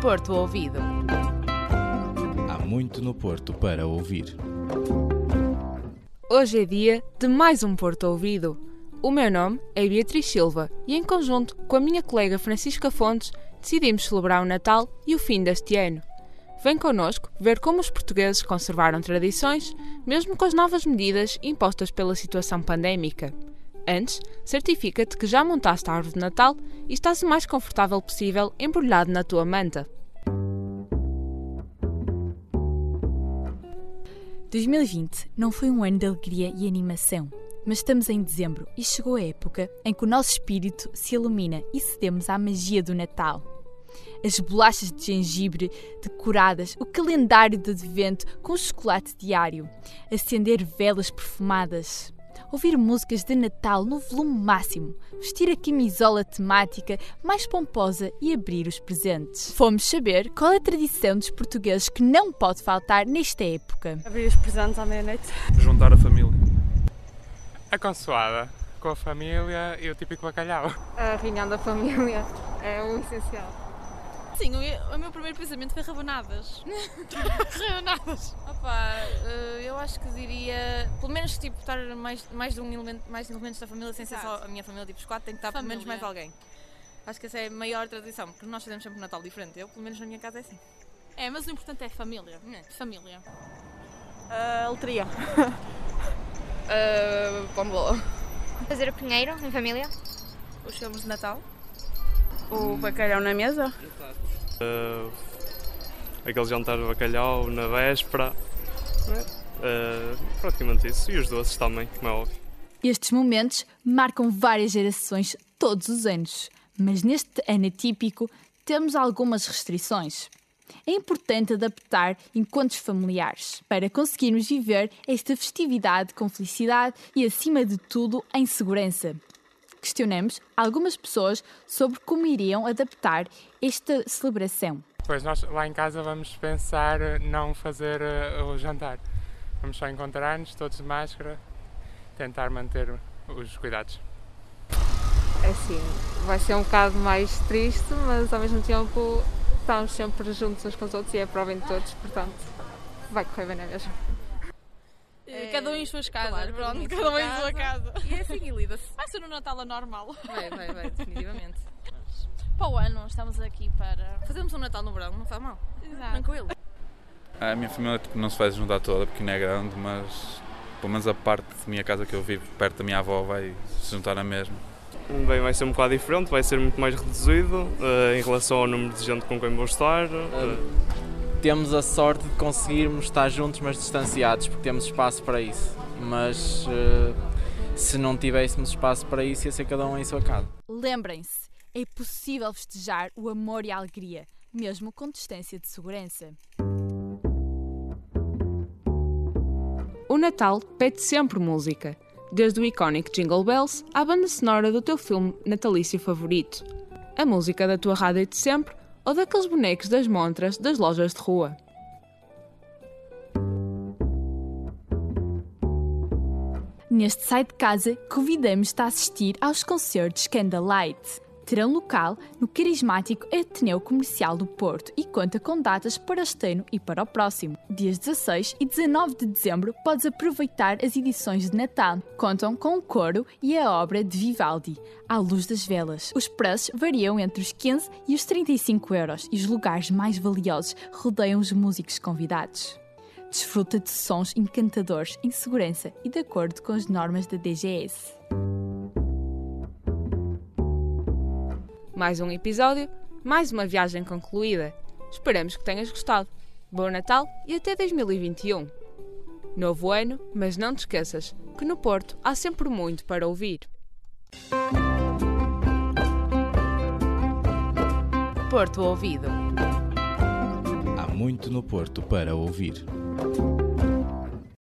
Porto Ouvido. Há muito no Porto para ouvir. Hoje é dia de mais um Porto Ouvido. O meu nome é Beatriz Silva e, em conjunto com a minha colega Francisca Fontes, decidimos celebrar o Natal e o fim deste ano. Vem connosco ver como os portugueses conservaram tradições, mesmo com as novas medidas impostas pela situação pandémica. Antes, certifica-te que já montaste a árvore de Natal e estás o mais confortável possível embrulhado na tua manta. 2020 não foi um ano de alegria e animação, mas estamos em dezembro e chegou a época em que o nosso espírito se ilumina e cedemos à magia do Natal. As bolachas de gengibre decoradas, o calendário de advento com chocolate diário, acender velas perfumadas, ouvir músicas de Natal no volume máximo, vestir a camisola temática mais pomposa e abrir os presentes. Fomos saber qual é a tradição dos portugueses que não pode faltar nesta época. Abrir os presentes à meia-noite. Juntar a família. A consoada com a família e o típico bacalhau. A reunião da família é o essencial. Sim, o, o meu primeiro pensamento foi rabanadas. rabanadas. Opa, eh, eu acho que diria, pelo menos tipo, estar mais, mais de um elemento, mais elementos da família, sem ser só a minha família, tipo os quatro, tem que estar pelo menos mais alguém. Acho que essa é a maior tradição, porque nós fazemos sempre um Natal diferente. Eu, pelo menos na minha casa, é assim. É, mas o importante é a família. É. Família. A loteria. uh, Pombola. Fazer o pinheiro em família. Os filmes de Natal. O bacalhau na mesa. Uh, aquele jantar de bacalhau na véspera. Uh, praticamente isso. E os doces também, como é óbvio. Estes momentos marcam várias gerações todos os anos, mas neste ano atípico temos algumas restrições. É importante adaptar encontros familiares para conseguirmos viver esta festividade com felicidade e, acima de tudo, em segurança questionamos algumas pessoas sobre como iriam adaptar esta celebração. Pois nós lá em casa vamos pensar não fazer uh, o jantar. Vamos só encontrar-nos todos de máscara, tentar manter os cuidados. É sim, vai ser um bocado mais triste, mas ao mesmo tempo estamos sempre juntos uns com os outros e é prova de todos, portanto vai correr bem, não é mesmo? É, cada um em suas casas, claro, pronto, cada um em sua casa. E é assim, e lida-se. Vai ser um Natal anormal. Vai, vai, vai, definitivamente. Mas, para o ano, estamos aqui para. Fazemos um Natal no verão, não faz mal. Exato. Tranquilo. A minha família tipo, não se vai juntar toda porque não é grande, mas pelo menos a parte da minha casa que eu vivo, perto da minha avó, vai se juntar a mesma. Bem, vai ser um bocado diferente, vai ser muito mais reduzido uh, em relação ao número de gente com quem vou estar. Uh, temos a sorte de conseguirmos estar juntos, mas distanciados, porque temos espaço para isso. Mas uh, se não tivéssemos espaço para isso, ia ser cada um em sua casa. Lembrem-se, é possível festejar o amor e a alegria, mesmo com distância de segurança. O Natal pede sempre música, desde o icónico Jingle Bells à banda sonora do teu filme natalício favorito. A música da tua rádio de sempre ou daqueles bonecos das montras das lojas de rua. Neste site de casa, convidamos-te a assistir aos concertos Candlelight. Terão local no carismático Ateneu Comercial do Porto e conta com datas para este ano e para o próximo. Dias 16 e 19 de dezembro podes aproveitar as edições de Natal. Contam com o coro e a obra de Vivaldi, À Luz das Velas. Os preços variam entre os 15 e os 35 euros e os lugares mais valiosos rodeiam os músicos convidados. Desfruta de sons encantadores em segurança e de acordo com as normas da DGS. Mais um episódio, mais uma viagem concluída. Esperamos que tenhas gostado. Bom Natal e até 2021. Novo ano, mas não te esqueças que no Porto há sempre muito para ouvir. Porto Ouvido. Há muito no Porto para ouvir.